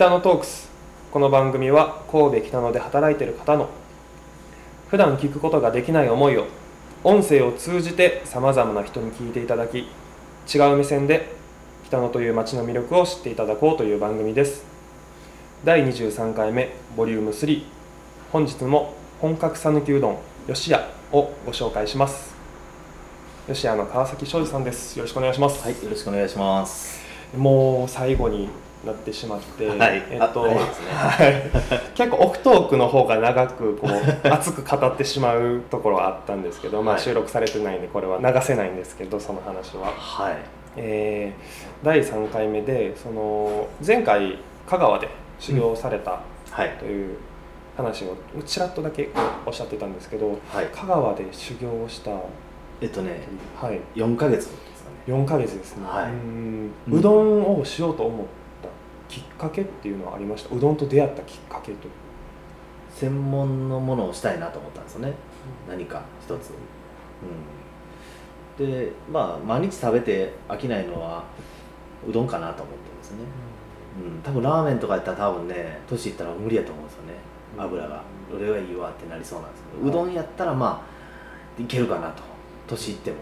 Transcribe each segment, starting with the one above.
北野トークス。この番組は神戸北野で働いている方の普段聞くことができない思いを音声を通じてさまざまな人に聞いていただき違う目線で北野という街の魅力を知っていただこうという番組です。第23回目ボリューム3本日も本格讃岐うどん吉屋をご紹介します。吉屋の川崎庄司さんです。よろしくお願いします、はい、よろしくお願いします。もう最後になってしまって、はい。えっと、ね。はい。結構オフトークの方が長くこう 熱く語ってしまうところはあったんですけど、まあ、はい。収録されてないんでこれは流せないんですけどその話は、はい。えー第3回目でその前回香川で修行されたはい。という話をちらっとだけおっしゃってたんですけどはい。香川で修行をした、えっとね、はい、4ヶ月ですかね。4ヶ月ですね、はい。ううどんをしようと思ったきっかけっていうのはありました？うどんと出会ったきっかけと専門のものをしたいなと思ったんですよね。何か一つ。うん。で、まあ、毎日食べて飽きないのは、うどんかなと思ってますね。うん。多分ラーメンとかやったら多分ね、年いったら無理やと思うんですよね。油が。俺はいいわってなりそうなんですけど、うどんやったらまあ、いけるかなと。年いっても。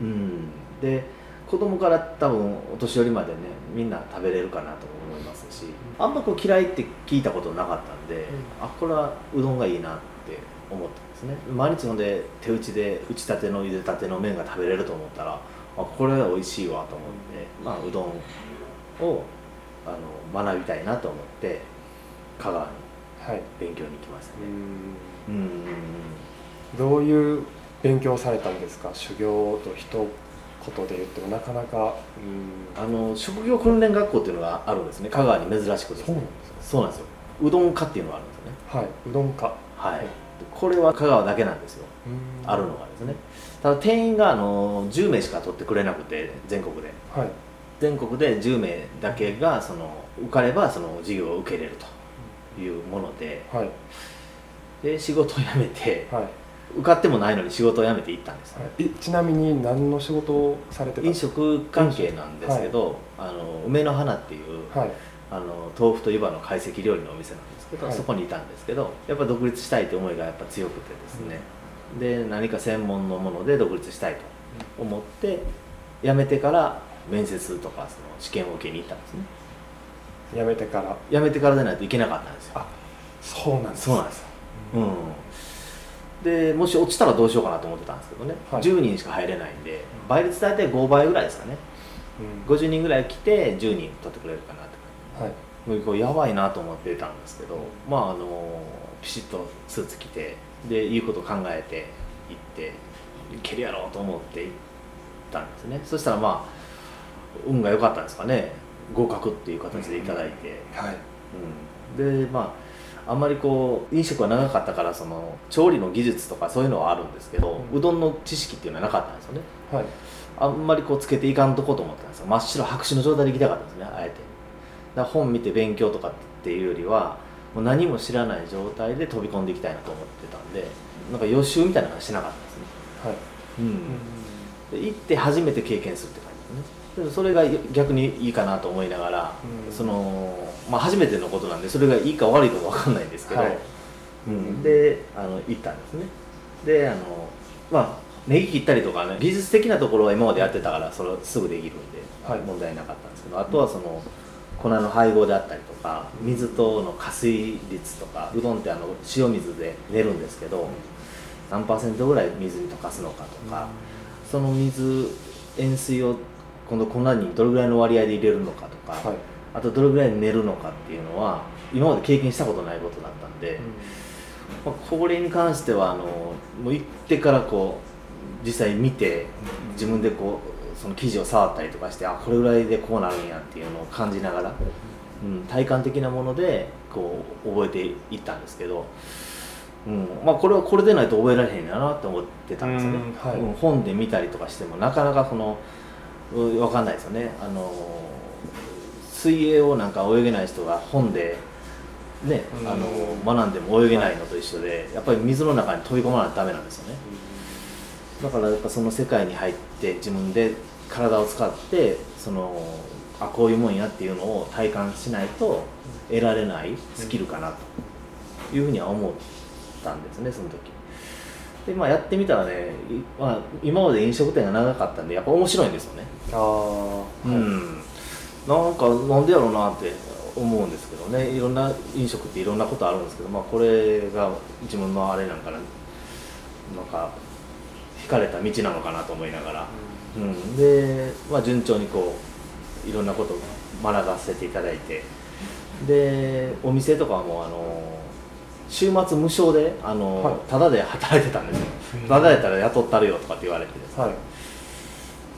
うんうん、で子供から多分お年寄りまでねみんな食べれるかなと思いますしあんまこう嫌いって聞いたことなかったんで、あこれはうどんがいいなって思ったんですね。毎日飲んで手打ちで打ちたての茹でたての麺が食べれると思ったらあこれは美味しいわと思って、まあ、うどんをあの学びたいなと思って香川にはい勉強に行きましたうねんうんどういう勉強をされたんですか？修行と一言で言ってもなかなかうん。あの職業訓練学校っていうのがあるんですね。香川に珍しくですねそうなんですよ。うどん科っていうのがあるんですよね。はい。うどんか。はい、これは香川だけなんですよ。あるのがですね。ただ定員があの10名しか取ってくれなくて全国で。はい。全国で10名だけがその受かればその授業を受けれるというもので。はい。で仕事を辞めてはい受かってもないのに仕事を辞めて行ったんです、えちなみに何の仕事をされてた？ん飲ですか食関係なんですけど、あの梅の花っていう、はい。あの豆腐と湯葉の懐石料理のお店なんですけど、はい。そこにいたんですけどやっぱ独立したいという思いがやっぱ強くてですね、で何か専門のもので独立したいと思って辞めてから面接とかその試験を受けに行ったんですね。辞めてから。辞めてからでないといけなかったんですよ。あそうなんですそうなんですよ。うんでもし落ちたらどうしようかなと思ってたんですけどね、はい。10人しか入れないんで倍率大体5倍ぐらいですかね。うん。50人ぐらい来て10人取ってくれるかなってはい。もうこうやばいなと思ってたんですけどまああのピシッとスーツ着てで言うこと考えて行っていけるやろうと思って行ったんですね。そしたらまあ運が良かったんですかね。合格っていう形でいただいて、はい。うん、でまああんまりこう飲食は長かったからその調理の技術とかそういうのはあるんですけど、ううんどんの知識っていうのはなかったんですよね。はい。あんまりこうつけていかんとこと思ってたんですよ。真っ白白紙の状態で行きたかったんですねあえて。だ本見て勉強とかっていうよりはもう何も知らない状態で飛び込んでいきたいなと思ってたんでなんか予習みたいなのはしなかったんですね、はい。で行って初めて経験するって感じですねそれが逆にいいかなと思いながら、うん。そのまあ初めてのことなんでそれがいいか悪いか分かんないんですけど、はい。うん、であの行ったんですね。であのまあネギ切ったりとかね技術的なところは今までやってたからそれすぐできるんで、はい。問題なかったんですけどあとはその粉の配合であったりとか水との加水率とかうどんってあの塩水で練るんですけど何パーセントぐらい水に溶かすのかとか、その水塩水を今度粉にどれぐらいの割合で入れるのかとか、はい。あとどれぐらい練るのかっていうのは今まで経験したことないことだったんで、まあ、これに関してはあのもう行ってからこう実際見て自分でこうその生地を触ったりとかしてあこれぐらいでこうなるんやっていうのを感じながら、うん、体感的なものでこう覚えていったんですけど、うんまあ、これはこれでないと覚えられへんやなって思ってたんですよね、うんはい。うん本で見たりとかしてもなかなかこのう分かんないですよね。あの水泳をなんか泳げない人が本でね、うん。あの学んでも泳げないのと一緒で、やっぱり水の中に飛び込まないとダメなんですよね。だからやっぱその世界に入って自分で体を使ってそのあこういうもんやっていうのを体感しないと得られないスキルかなというふうには思ったんですねその時でまあやってみたらね、いまあ、今まで飲食店が長かったんでやっぱ面白いんですよね。ああうん。なんかなんでやろうなって思うんですけどね。いろんな飲食っていろんなことあるんですけど、まあ、これが自分のあれなんかな。なんか惹かれた道なのかなと思いながら、うん、で、まあ、順調にこういろんなことを学ばせていただいて。でお店とかはもうあの週末無償であの、はい。タダで働いてたんですよ。タダやったら雇ったるよとかって言われてですねはい。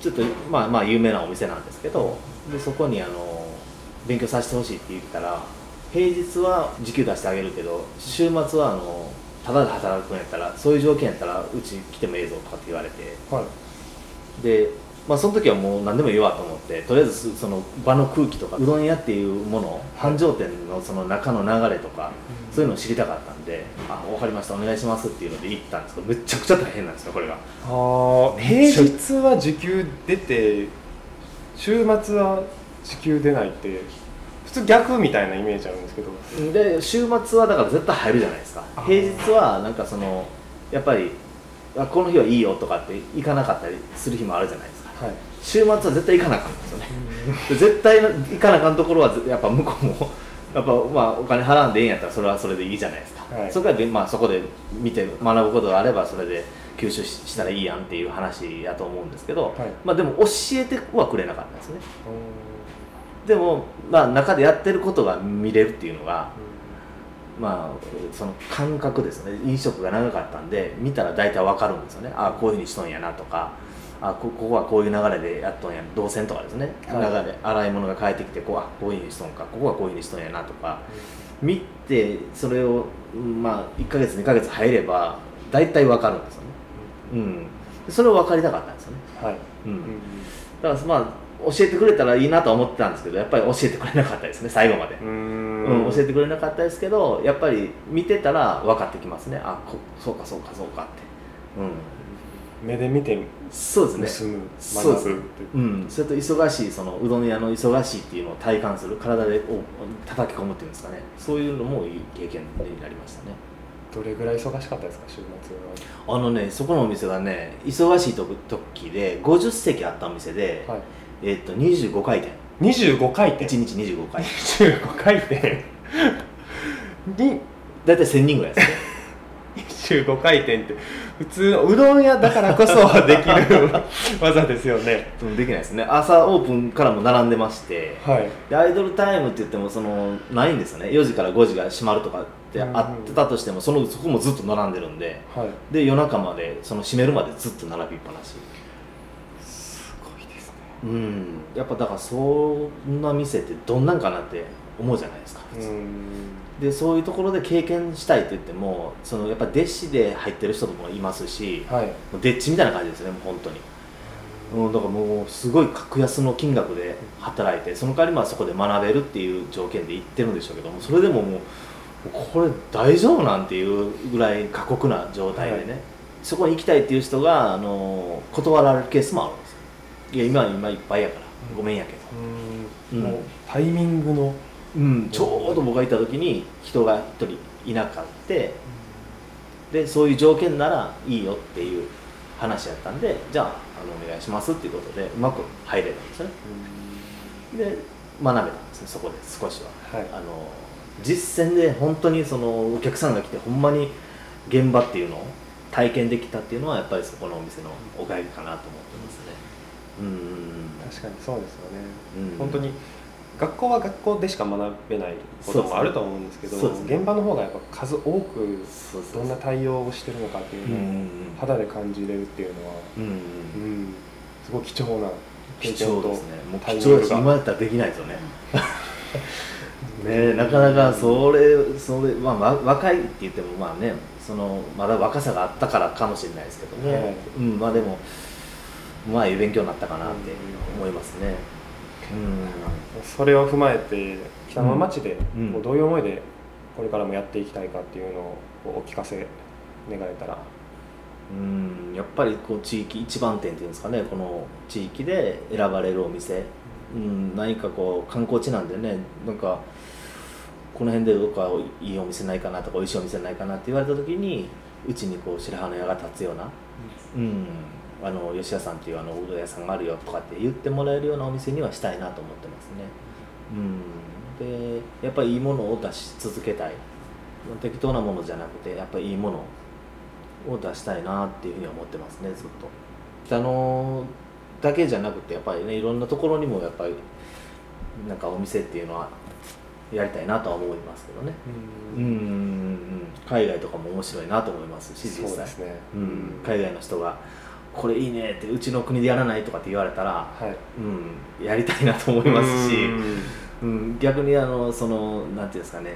ちょっとまあまあ有名なお店なんですけどでそこにあの勉強させてほしいって言ったら平日は時給出してあげるけど週末はあのただで働くんやったらそういう条件やったらうち来てもええぞとかって言われて。はい。で、まあ、その時はもう何でも言うわと思ってとりあえずその場の空気とかうどん屋っていうもの繁盛店のその中の流れとかそういうのを知りたかったんで「あ分かりましたお願いします」っていうので行ったんですけどめちゃくちゃ大変なんですよこれが。ああ平日は時給出て週末は時給出ないって普通逆みたいなイメージあるんですけど。で週末はだから絶対入るじゃないですか。平日はなんかそのやっぱりあこの日はいいよとかって行かなかったりする日もあるじゃないですか。はい週末は絶対行かなあかんんですよね。で絶対行かなあかんところはやっぱ向こうもやっぱまあお金払うんでええんやったらそれはそれでいいじゃないですか、はい。そこはで、まあ、そこで見て学ぶことがあればそれで吸収ししたらいいやんっていう話やと思うんですけど、はい。まあでも教えてはくれなかったですね。でも、まあ、中でやってることが見れるっていうのがまあその感覚ですね。飲食が長かったんで見たら大体わかるんですよね。ああこういうふうにしとんやなとかあこここはこういう流れでやっとんや動線とかですね、はい。流れ洗い物が返ってきてこうあこういうふうにしとんかここはこういうふうにしとんやなとか。見てそれをうんまあ1ヶ月2ヶ月入れば大体わかるんですよね。うん。でそれを分かりたかったんですよね。はい。うん。だからまあ教えてくれたらいいなとは思ってたんですけどやっぱり教えてくれなかったですね最後まで。う、ん。うん、教えてくれなかったですけどやっぱり見てたら分かってきますね。あこそうかそうかそうかって。うん目で見てそうですね。盗むそうです。ん、それと忙しいそのうどん屋の忙しいっていうのを体感する体でこう叩き込むっていうんですかね。そういうのもいい経験になりましたね。どれぐらい忙しかったですか週末あのねそこのお店がね忙しい時時で50席あったお店で、ははい。えっと25回転。25回転？1日25回25回転。に大体1000人ぐらいですね。25回転って普通のうどん屋だからこそ できる 技ですよね。うんできないですね。朝オープンからも並んでましてはい。でアイドルタイムって言ってもそのないんですよね。4時から5時が閉まるとかってあってたとしてもそのそこもずっと並んでるんではい。で夜中までその閉めるまでずっと並びっぱなし。すごいですね。うん。やっぱだからそんな店ってどんなんかなって思うじゃないですか、うん。でそういうところで経験したいって言ってもそのやっぱ弟子で入ってる人もいますしはい。もうデッチみたいな感じですねもう本当に。うん、だからもうすごい格安の金額で働いてその代わりまあそこで学べるっていう条件で行ってるんでしょうけどもそれでももうこれ大丈夫なんていうぐらい過酷な状態でね、はい。そこに行きたいっていう人があの断られるケースもあるんですよ。いや今は今いっぱいやから。ごめんやけど、うん。うん。もうタイミングのうん、ちょうど僕がいた時に人が一人いなかってでそういう条件ならいいよっていう話やったんでじゃああのお願いしますっていうことでうまく入れたんですよね。で学べたんですねそこで少しは。はい。あの実践で本当にそのお客さんが来てほんまに現場っていうのを体験できたっていうのはやっぱりそこのお店のおかげかなと思ってますね。うん。確かにそうですよね、うん。本当に学校は学校でしか学べないこともあると思うんですけどね。現場の方がやっぱ数多くどんな対応をしてるのかっていうのをうん。肌で感じれるっていうのは、うんうんうん、すごい貴重な経貴験と重ですね。今やったらできないですよね。ねなかなかそれそれ、まあ、わ若いって言ってもまあねそのまだ若さがあったからかもしれないですけども、はいうん、まあでもまあいい勉強になったかなって思いますねそれを踏まえて北の町でうん。こうどういう思いでこれからもやっていきたいかっていうのをお聞かせ願えたら。うん、うん、やっぱりこう地域一番店っていうんですかね。この地域で選ばれるお店。うん、何かこう観光地なんでね。なんかこの辺でどっかいいお店ないかなとか美味しいお店ないかなって言われた時にうちにこう白羽の矢が立つような、うん、あの吉田さんっていうあのうどん屋さんがあるよとかって言ってもらえるようなお店にはしたいなと思ってますね。うん、でやっぱりいいものを出し続けたい。適当なものじゃなくてやっぱりいいものを出したいなっていうふうに思ってますねずっと。北野だけじゃなくてやっぱりねいろんなところにもやっぱりなんかお店っていうのはやりたいなとは思いますけどね。うん。うん。うん。海外とかも面白いなと思いますし実際そうですね。うん、海外の人が「これいいね」ってうちの国でやらないとかって言われたら、はい。うん、やりたいなと思いますし、うん。うん、逆にあのそのなんていうんですかね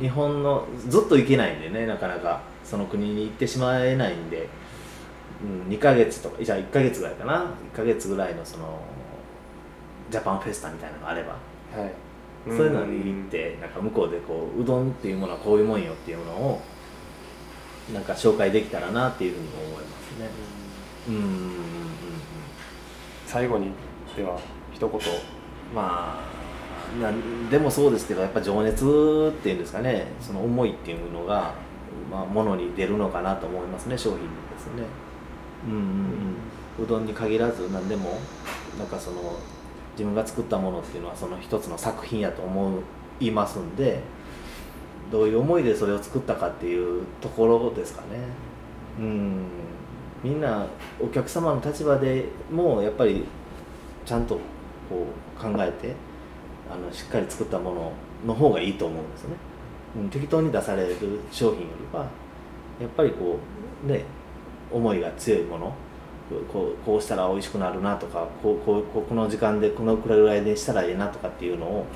日本のずっと行けないんでねなかなかその国に行ってしまえないんで、うん、2ヶ月とかじゃあ1ヶ月ぐらいかな1ヶ月ぐらいのそのジャパンフェスタみたいなのがあれば、はい。そういうのに行ってなんか向こうでこううどんっていうものはこういうもんよっていうのをなんか紹介できたらなっていうふうに思いますね。うん。うんうんうん最後にでは一言。まあなんでもそうですけどやっぱ情熱っていうんですかね。その思いっていうのが、まあ、ものに出るのかなと思いますね商品にですね。うんうんうん。うどんに限らず何でもなんかその自分が作ったものっていうのはその一つの作品やと思いますんでどういう思いでそれを作ったかっていうところですかね。うん。みんなお客様の立場でもやっぱりちゃんとこう考えてあのしっかり作ったものの方がいいと思うんですよね、うん、適当に出される商品よりはやっぱりこうね思いが強いものこうこうしたら美味しくなるなとかこうこうこうこの時間でこのくらいでしたらいいなとかっていうのを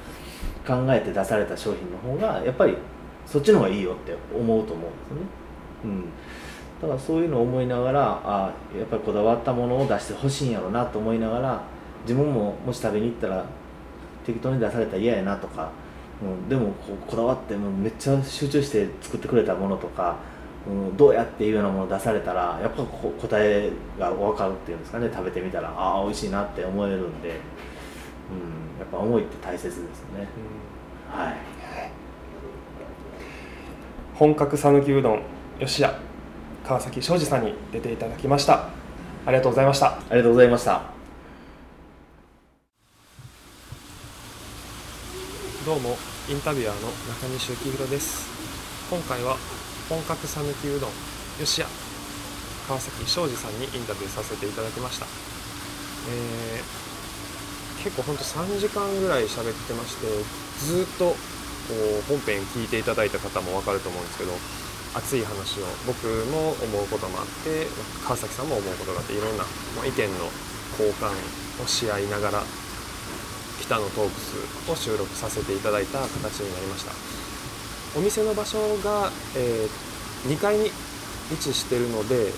考えて出された商品の方がやっぱりそっちの方がいいよって思うと思うんですよね。うん。だからそういうのを思いながらあやっぱりこだわったものを出してほしいんやろうなと思いながら自分ももし食べに行ったら適当に出されたら嫌やなとか、うん、でもこだわってもうめっちゃ集中して作ってくれたものとか、うん、どうやっていうようなものを出されたらやっぱ答えが分かるっていうんですかね食べてみたらああ美味しいなって思えるんで、うん、やっぱ思いって大切ですよね。はい本格讃岐うどん吉屋川崎庄司さんに出ていただきました。ありがとうございました。ありがとうございました。どうもインタビュアーの中西幸宏です。今回は本格讃岐うどん吉屋川崎庄司さんにインタビューさせていただきました、えー結構ほんと3時間ぐらい喋ってましてずっと本編聞いていただいた方も分かると思うんですけど熱い話を僕も思うこともあって川崎さんも思うことがあっていろんな意見の交換をし合いながら北のトークスを収録させていただいた形になりました。お店の場所が、えー2階に位置してるので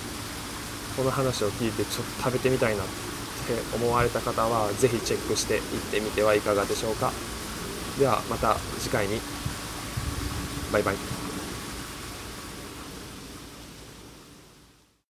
この話を聞いてちょっと食べてみたいなって思われた方はぜひチェックして行ってみてはいかがでしょうか。ではまた次回に。バイバイ。